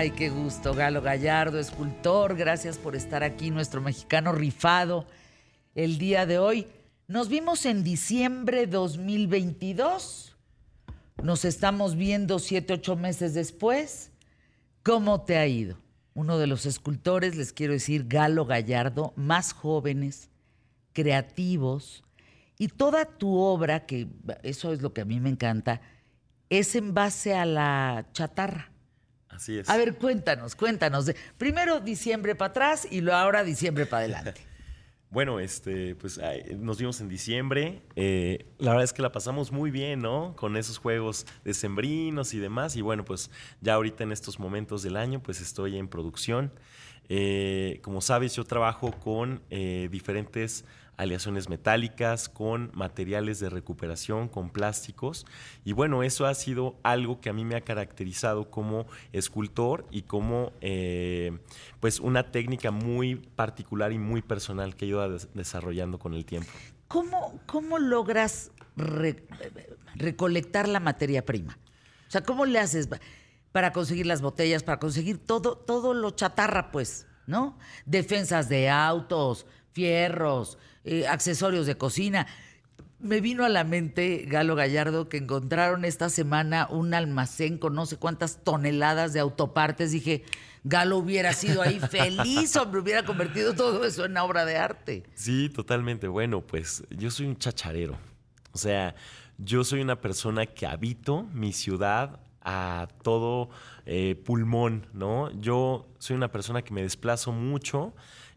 Ay, qué gusto, Galo Gallardo, escultor, gracias por estar aquí, nuestro mexicano rifado el día de hoy. Nos vimos en diciembre 2022. Nos estamos viendo siete, ocho meses después. ¿Cómo te ha ido? Uno de los escultores, les quiero decir, Galo Gallardo, más jóvenes, creativos, y toda tu obra, que eso es lo que a mí me encanta, es en base a la chatarra. Así es. A ver, cuéntanos, cuéntanos. Primero diciembre para atrás y luego ahora diciembre para adelante. Bueno, este, pues nos vimos en diciembre. Eh, la verdad es que la pasamos muy bien, ¿no? Con esos juegos decembrinos y demás. Y bueno, pues ya ahorita en estos momentos del año, pues estoy en producción. Eh, como sabes, yo trabajo con eh, diferentes aleaciones metálicas, con materiales de recuperación, con plásticos. Y bueno, eso ha sido algo que a mí me ha caracterizado como escultor y como eh, pues una técnica muy particular y muy personal que he ido desarrollando con el tiempo. ¿Cómo, cómo logras recolectar la materia prima? O sea, ¿cómo le haces para conseguir las botellas, para conseguir todo, todo lo chatarra, pues, ¿no? Defensas de autos, fierros, eh, accesorios de cocina. Me vino a la mente, Galo Gallardo, que encontraron esta semana un almacén con no sé cuántas toneladas de autopartes. Dije, Galo hubiera sido ahí feliz, hombre, hubiera convertido todo eso en obra de arte. Sí, totalmente. Bueno, pues yo soy un chacharero. O sea, yo soy una persona que habito mi ciudad a todo eh, pulmón, ¿no? Yo soy una persona que me desplazo mucho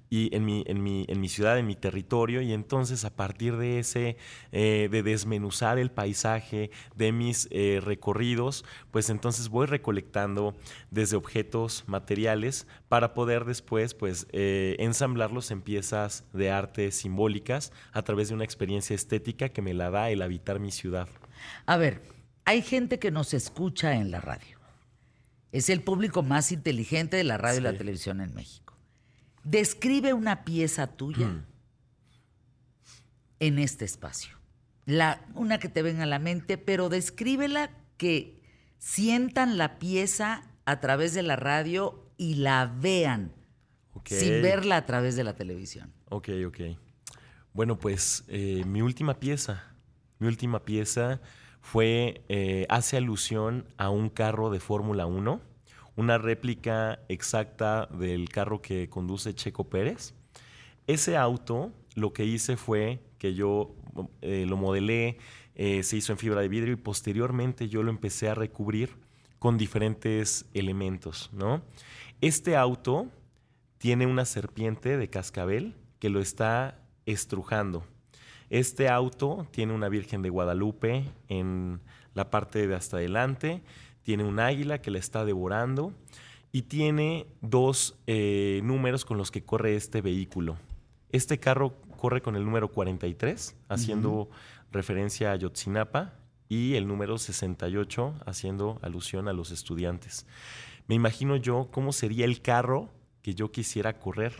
y en mi, en mi, en mi ciudad, en mi territorio, y entonces a partir de ese, eh, de desmenuzar el paisaje de mis eh, recorridos, pues entonces voy recolectando desde objetos materiales para poder después pues ensamblarlos en piezas de arte simbólicas a través de una experiencia estética que me la da el habitar mi ciudad. A ver, hay gente que nos escucha en la radio. Es el público más inteligente de la radio y la televisión en México. Describe una pieza tuya mm. en este espacio. La, una que te venga a la mente, pero descríbela que sientan la pieza a través de la radio y la vean sin verla a través de la televisión. Ok, ok. Bueno, pues eh, mi última pieza, mi última pieza fue, eh, hace alusión a un carro de Fórmula 1 una réplica exacta del carro que conduce Checo Pérez. Ese auto lo que hice fue que yo eh, lo modelé, eh, se hizo en fibra de vidrio y posteriormente yo lo empecé a recubrir con diferentes elementos, ¿no? Este auto tiene una serpiente de cascabel que lo está estrujando. Este auto tiene una Virgen de Guadalupe en la parte de hasta adelante tiene un águila que la está devorando y tiene dos eh, números con los que corre este vehículo. Este carro corre con el número 43, haciendo referencia a Yotzinapa, y el número 68, haciendo alusión a los estudiantes. Me imagino yo cómo sería el carro que yo quisiera correr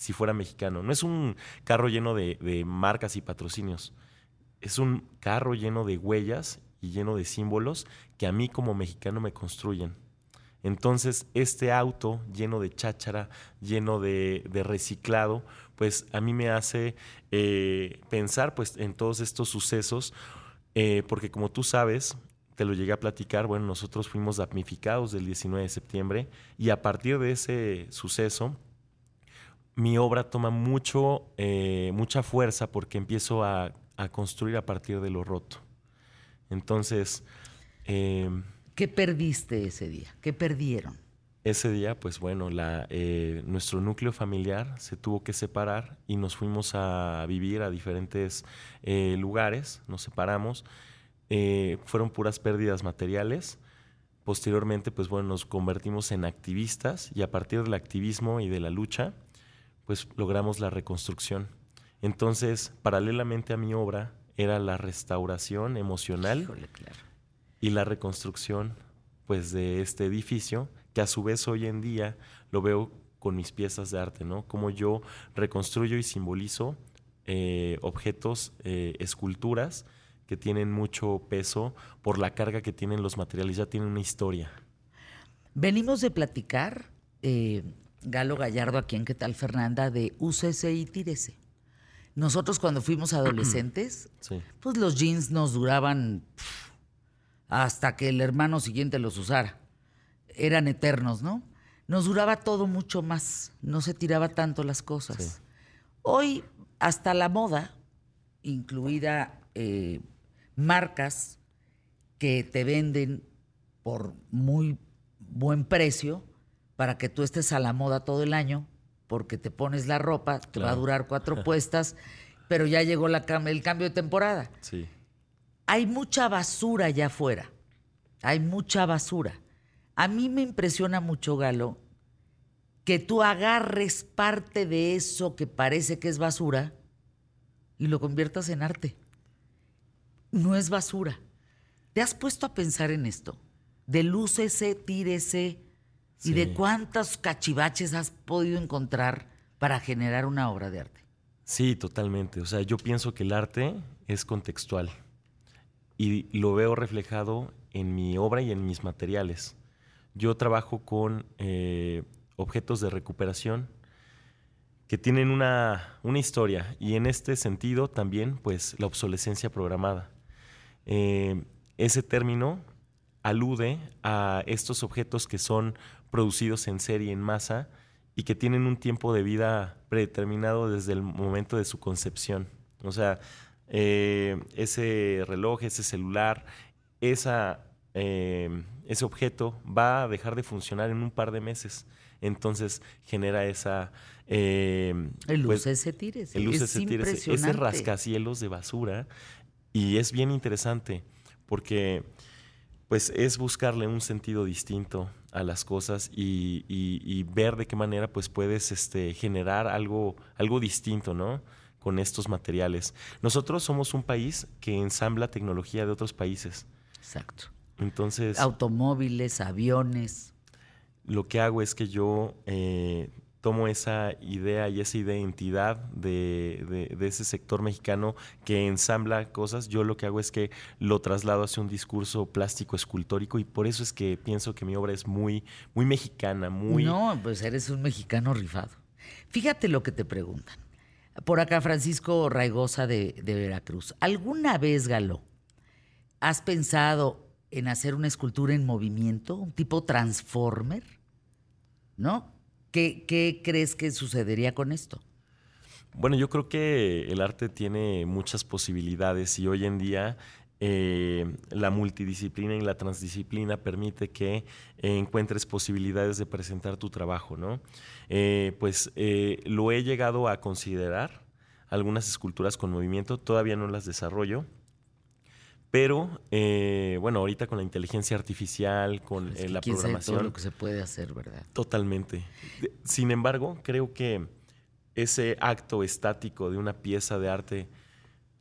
si fuera mexicano. No es un carro lleno de marcas y patrocinios, es un carro lleno de huellas y lleno de símbolos que a mí como mexicano me construyen. Entonces, este auto lleno de cháchara, lleno de, reciclado, pues a mí me hace eh, pensar pues, en todos estos sucesos, eh, porque como tú sabes, te lo llegué a platicar, bueno, nosotros fuimos damnificados del 19 de septiembre y a partir de ese suceso, mi obra toma mucho, eh, mucha fuerza porque empiezo a construir a partir de lo roto. Entonces... Em, ¿Qué perdiste ese día? ¿Qué perdieron? Ese día, pues bueno, la, eh, nuestro núcleo familiar se tuvo que separar y nos fuimos a vivir a diferentes eh, lugares, nos separamos. Eh, fueron puras pérdidas materiales. Posteriormente, pues bueno, nos convertimos en activistas y a partir del activismo y de la lucha, pues logramos la reconstrucción. Entonces, paralelamente a mi obra, era la restauración emocional y la reconstrucción pues de este edificio que a su vez hoy en día lo veo con mis piezas de arte, ¿no? Como yo reconstruyo y simbolizo eh, objetos, eh, esculturas que tienen mucho peso por la carga que tienen los materiales, ya tienen una historia. Venimos de platicar, eh, Galo Gallardo, aquí en ¿Qué tal Fernanda? De UCC y Tírese. Nosotros cuando fuimos adolescentes, pues los jeans nos duraban hasta que el hermano siguiente los usara. Eran eternos, ¿no? Nos duraba todo mucho más, no se tiraba tanto las cosas. Hoy, hasta la moda, incluida eh, marcas que te venden por muy buen precio para que tú estés a la moda todo el año, porque te pones la ropa, te va a durar cuatro puestas, pero ya llegó la, el cambio de temporada. Sí. Hay mucha basura allá afuera. Hay mucha basura. A mí me impresiona mucho, Galo, que tú agarres parte de eso que parece que es basura y lo conviertas en arte. No es basura. ¿Te has puesto a pensar en esto? De lúcese, tírese, ¿Y de cuántos cachivaches has podido encontrar para generar una obra de arte? Sí, totalmente. O sea, yo pienso que el arte es contextual y lo veo reflejado en mi obra y en mis materiales. Yo trabajo con eh, objetos de recuperación que tienen una, una, historia y en este sentido también pues la obsolescencia programada. Eh, ese término alude a estos objetos que son producidos en serie, en masa, y que tienen un tiempo de vida predeterminado desde el momento de su concepción. O sea, eh, ese reloj, ese celular, esa, eh, ese objeto va a dejar de funcionar en un par de meses. Entonces genera esa... Eh, el pues, ese tires. El tires. Ese rascacielos de basura. Y es bien interesante porque pues es buscarle un sentido distinto a las cosas y, ver de qué manera pues puedes este, generar algo, algo distinto, ¿no? Con estos materiales. Nosotros somos un país que ensambla tecnología de otros países. Exacto. Entonces... Automóviles, aviones. Lo que hago es que yo eh, tomo esa idea y esa identidad de, de, ese sector mexicano que ensambla cosas, yo lo que hago es que lo traslado hacia un discurso plástico escultórico y por eso es que pienso que mi obra es muy, muy mexicana, muy... No, pues eres un mexicano rifado. Fíjate lo que te preguntan. Por acá Francisco Raigosa de, de Veracruz. ¿Alguna vez, Galo, has pensado en hacer una escultura en movimiento, un tipo transformer? ¿No? ¿Qué, crees que sucedería con esto? Bueno, yo creo que el arte tiene muchas posibilidades y hoy en día eh, la multidisciplina y la transdisciplina permite que eh, encuentres posibilidades de presentar tu trabajo, ¿no? Eh, pues lo he llegado a considerar, algunas esculturas con movimiento, todavía no las desarrollo, pero eh, bueno, ahorita con la inteligencia artificial, con eh, la programación. todo lo que se puede hacer, ¿verdad? Totalmente. Sin embargo, creo que ese acto estático de una pieza de arte,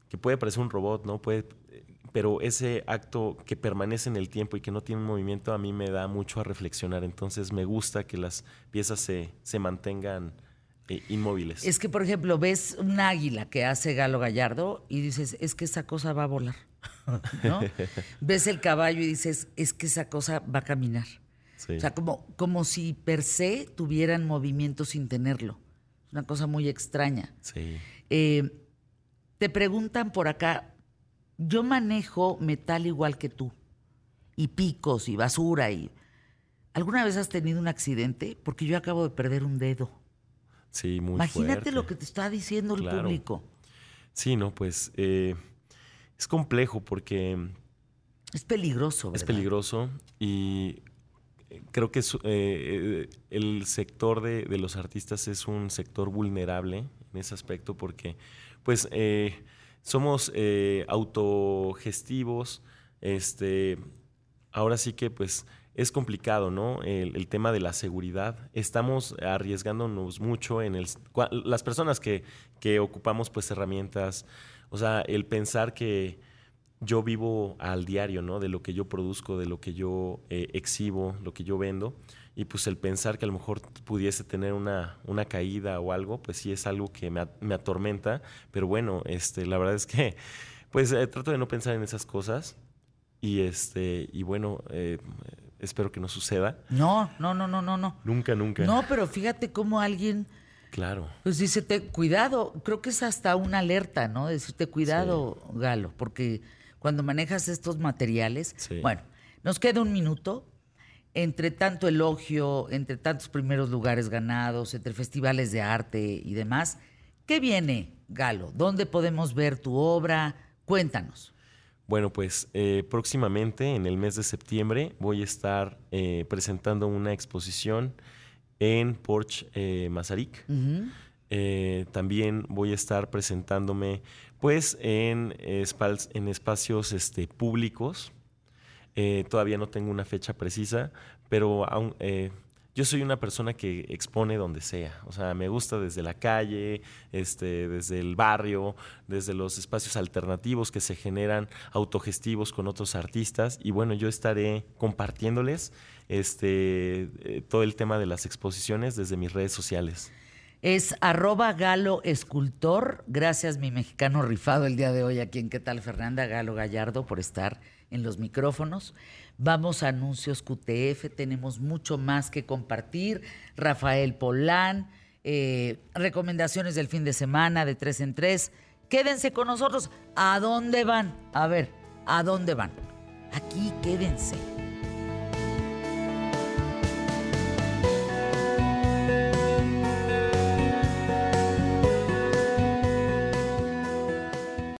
que puede parecer un robot, ¿no? Puede, pero ese acto que permanece en el tiempo y que no tiene un movimiento, a mí me da mucho a reflexionar. Entonces me gusta que las piezas se, se mantengan eh, inmóviles. Es que, por ejemplo, ves un águila que hace Galo Gallardo y dices, es que esa cosa va a volar. ¿no? Ves el caballo y dices, es que esa cosa va a caminar. O sea, como, como si per se tuvieran movimiento sin tenerlo. Es una cosa muy extraña. Eh, te preguntan por acá, yo manejo metal igual que tú, y picos y basura y... ¿Alguna vez has tenido un accidente? Porque yo acabo de perder un dedo. Sí, muy Imagínate lo que te está diciendo el público. Sí, no, pues eh, es complejo porque... Es peligroso, ¿verdad? Es peligroso y eh, creo que eh, el sector de, los artistas es un sector vulnerable en ese aspecto porque pues eh, somos autogestivos, este, ahora sí que pues es complicado, ¿no? El, tema de la seguridad. Estamos arriesgándonos mucho en el... Las personas que, que ocupamos pues herramientas o sea, el pensar que yo vivo al diario, ¿no? De lo que yo produzco, de lo que yo eh, exhibo, lo que yo vendo. Y pues el pensar que a lo mejor pudiese tener una, una caída o algo, pues sí es algo que me, me atormenta. Pero bueno, este, la verdad es que pues eh, trato de no pensar en esas cosas. Y este, y bueno, eh, espero que no suceda. No, no, no, no, no, no. Nunca, nunca. No, pero fíjate cómo alguien Claro. pues dice, te, cuidado, creo que es hasta una alerta, ¿no? Decirte cuidado, Galo, porque cuando manejas estos materiales, Sí. bueno, nos queda un minuto entre tanto elogio, entre tantos primeros lugares ganados, entre festivales de arte y demás. ¿Qué viene, Galo? ¿Dónde podemos ver tu obra? Cuéntanos. Bueno, pues eh, próximamente, en el mes de septiembre, voy a estar eh, presentando una exposición en Porch eh, Mazarik. Eh, también voy a estar presentándome pues en, en espacios este, públicos. Eh, todavía no tengo una fecha precisa, pero aún, eh, yo soy una persona que expone donde sea. O sea, me gusta desde la calle, este, desde el barrio, desde los espacios alternativos que se generan autogestivos con otros artistas. Y bueno, yo estaré compartiéndoles este, eh, todo el tema de las exposiciones desde mis redes sociales. Es arroba Galo Escultor. Gracias, mi mexicano rifado el día de hoy aquí en ¿Qué tal, Fernanda? Galo Gallardo, por estar en los micrófonos. Vamos a anuncios QTF, tenemos mucho más que compartir. Rafael Polán, eh, recomendaciones del fin de semana de tres en tres. Quédense con nosotros. ¿A dónde van? A ver, ¿a dónde van? Aquí quédense.